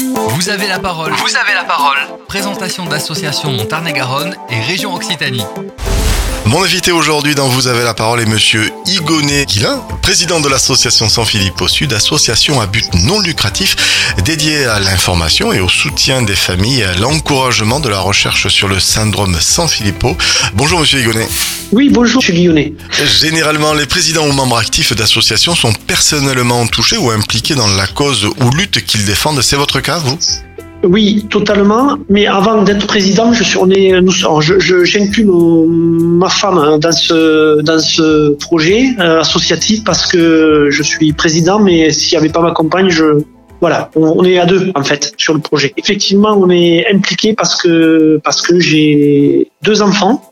Vous avez la parole. Vous avez la parole. Présentation d'association Montarné-Garonne et région Occitanie. Mon invité aujourd'hui dans Vous avez la parole est monsieur Igoné Guilin, président de l'association San Philippe au Sud, association à but non lucratif dédiée à l'information et au soutien des familles et à l'encouragement de la recherche sur le syndrome San Filippo. Bonjour monsieur Igoné. Oui, bonjour, suis Lyonnais. Généralement, les présidents ou membres actifs d'associations sont personnellement touchés ou impliqués dans la cause ou lutte qu'ils défendent. C'est votre cas, vous? Oui, totalement. Mais avant d'être président, je suis, on est, nous, je, je, j'inclus ma femme hein, dans ce, dans ce projet euh, associatif parce que je suis président, mais s'il n'y avait pas ma compagne, je, voilà, on, on est à deux en fait sur le projet. Effectivement, on est impliqué parce que parce que j'ai deux enfants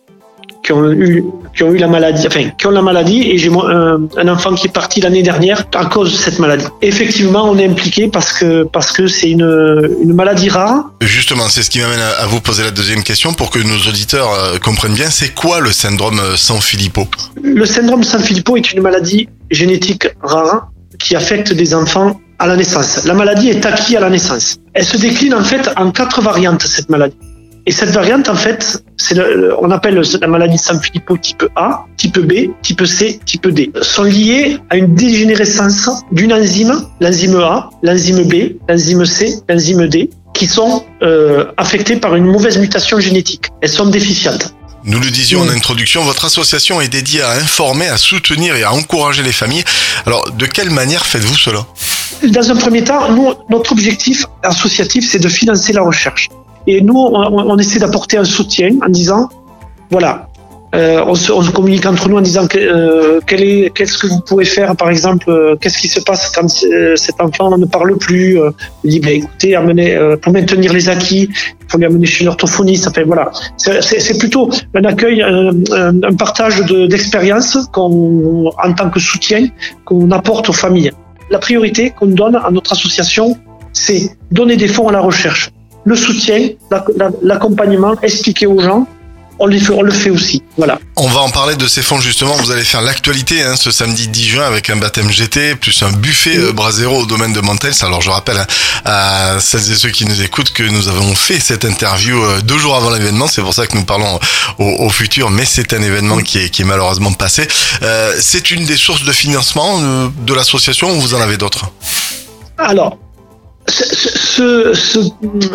qui ont eu qui ont eu la maladie, enfin qui ont la maladie et j'ai un, un enfant qui est parti l'année dernière à cause de cette maladie. Effectivement, on est impliqué parce que parce que c'est une une maladie rare. Justement, c'est ce qui m'amène à à vous poser la deuxième question pour que nos auditeurs euh, comprennent bien. C'est quoi le syndrome euh, San Filippo Le syndrome San Filippo est une maladie génétique rare qui affecte des enfants à la naissance. La maladie est acquise à la naissance. Elle se décline en fait en quatre variantes cette maladie. Et cette variante, en fait, le- le- on appelle la maladie San Filippo type A, type B, type C, type D. Sont liées à une dégénérescence d'une enzyme, l'enzyme A, l'enzyme B, l'enzyme C, l'enzyme D, qui sont euh, affectées par une mauvaise mutation génétique. Elles sont déficientes. Nous le disions en introduction, votre association est dédiée à informer, à soutenir et à encourager les familles. Alors, de quelle manière faites-vous cela? Dans un premier temps, nous, notre objectif associatif, c'est de financer la recherche. Et nous, on, essaie d'apporter un soutien en disant, voilà, euh, on, se, communique entre nous en disant euh, quel est, qu'est-ce que vous pouvez faire, par exemple, euh, qu'est-ce qui se passe quand cet enfant ne parle plus. Il dit, ben, écoutez, pour maintenir les acquis, il faut lui amener chez l'orthophoniste. Enfin, voilà, c'est, plutôt un accueil, un, partage de, d'expérience qu'on, en tant que soutien qu'on apporte aux familles. La priorité qu'on donne à notre association, c'est donner des fonds à la recherche, le soutien, la- la- l'accompagnement, expliquer aux gens. On, les fait, on le fait aussi. Voilà. On va en parler de ces fonds justement. Vous allez faire l'actualité hein, ce samedi 10 juin avec un baptême GT plus un buffet euh, Brasero au domaine de Mantels. Alors je rappelle hein, à celles et ceux qui nous écoutent que nous avons fait cette interview euh, deux jours avant l'événement. C'est pour ça que nous parlons au, au futur, mais c'est un événement qui est, qui est malheureusement passé. Euh, c'est une des sources de financement de l'association ou vous en avez d'autres? Alors, ce, ce,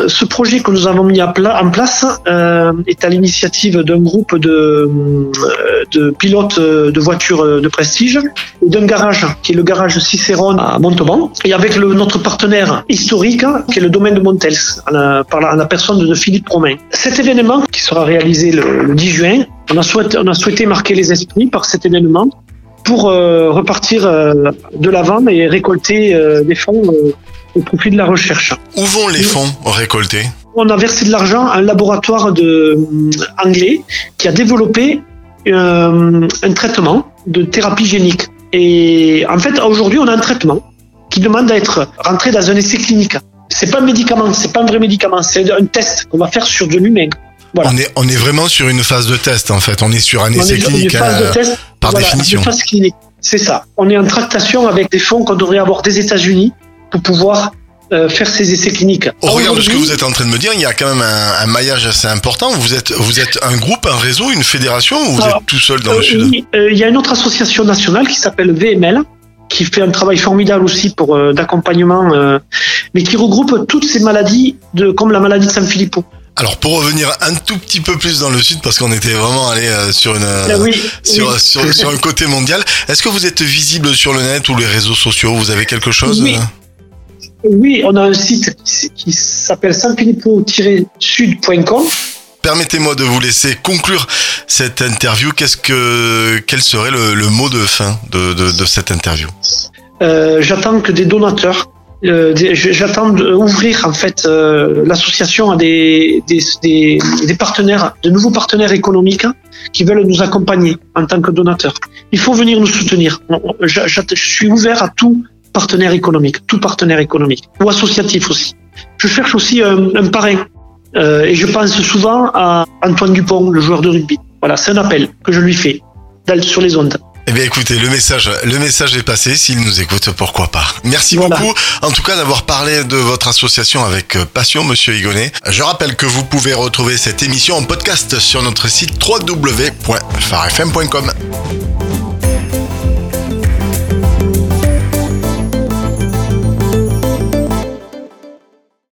ce- projet que nous avons mis en place euh, est à l'initiative d'un groupe de, euh, pilotes de voitures de prestige et d'un garage qui est le garage Cicéron à Montauban et avec notre partenaire historique qui est le domaine de Montels en la- par la, personne de Philippe Romain. Cet événement qui sera réalisé le, le 10 juin, on a souhaité marquer les esprits par cet événement pour euh, repartir euh, de l'avant et récolter euh, des fonds au profit de la recherche. Où vont les fonds récoltés? On a versé de l'argent à un laboratoire de, anglais qui a développé un traitement de thérapie génique. Et en fait, aujourd'hui, on a un traitement qui demande à être rentré dans un essai clinique. C'est pas un médicament, c'est pas un vrai médicament, c'est un test qu'on va faire sur de l'humain. Voilà. on est, on est vraiment sur une phase de test en fait. On est sur un On essai est dans une clinique. phase hein, de test, par voilà, définition. C'est ça. On est en tractation avec des fonds qu'on devrait avoir des États-Unis pour pouvoir euh, faire ces essais cliniques. Au regard de ce que vous êtes en train de me dire, il y a quand même un, un maillage assez important. Vous êtes, vous êtes un groupe, un réseau, une fédération ou vous Alors, êtes tout seul dans le euh, sud? oui, euh, Il y a une autre association nationale qui s'appelle VML, qui fait un travail formidable aussi pour d'accompagnement, mais qui regroupe toutes ces maladies, de, comme la maladie de San Filippo. Alors pour revenir un tout petit peu plus dans le sud, parce qu'on était vraiment allé euh, sur une euh, Ah oui, sur, oui. sur, sur un côté mondial. Est-ce que vous êtes visible sur le net ou les réseaux sociaux? Vous avez quelque chose Oui. euh? Oui, on a un site qui, qui s'appelle sanfilippo-sud.com. Permettez-moi de vous laisser conclure cette interview. Qu'est-ce que quel serait le, le mot de fin de, de, de cette interview? Euh, J'attends que des donateurs. Euh, J'attends d'ouvrir en fait euh, l'association à des, des, des, des partenaires, de nouveaux partenaires économiques qui veulent nous accompagner en tant que donateurs. Il faut venir nous soutenir. Je, suis ouvert à tout partenaire économique, tout partenaire économique ou associatif aussi. Je cherche aussi un, un parrain euh, et je pense souvent à Antoine Dupont, le joueur de rugby. Voilà, c'est un appel que je lui fais sur les ondes. Eh bien écoutez, le message, le message est passé. S'il nous écoute, pourquoi pas? Merci Voilà. beaucoup, en tout cas, d'avoir parlé de votre association avec euh, passion, Monsieur Higonnet. Je rappelle que vous pouvez retrouver cette émission en podcast sur notre site www.farfm.com.